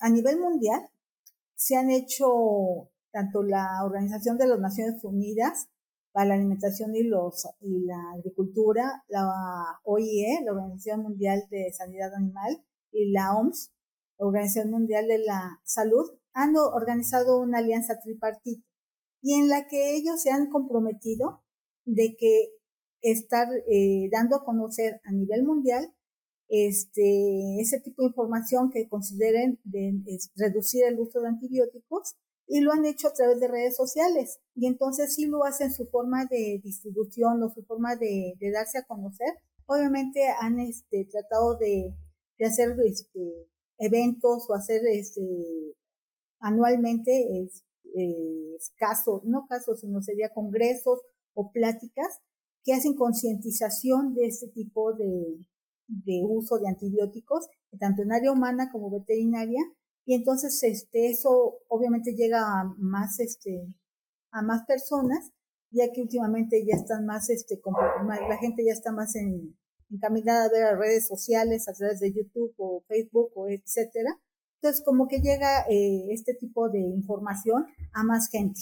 a nivel mundial se han hecho tanto la Organización de las Naciones Unidas para la Alimentación y, los, y la Agricultura, la OIE, la Organización Mundial de Sanidad Animal, y la OMS, Organización Mundial de la Salud, han organizado una alianza tripartita y en la que ellos se han comprometido de que estar eh, dando a conocer a nivel mundial este, ese tipo de información que consideren de, reducir el uso de antibióticos y lo han hecho a través de redes sociales. Y entonces sí lo hacen su forma de distribución o su forma de, darse a conocer. Obviamente han este, tratado de, de hacer este, eventos o hacer este, anualmente es, casos, no casos, sino sería congresos o pláticas que hacen concientización de este tipo de, de uso de antibióticos, tanto en área humana como veterinaria, y entonces este, eso obviamente llega a más, este, a más personas, ya que últimamente ya están más, este, la gente ya está más en, encaminada a ver a redes sociales a través de YouTube o Facebook o etcétera. Entonces, como que llega eh, este tipo de información a más gente.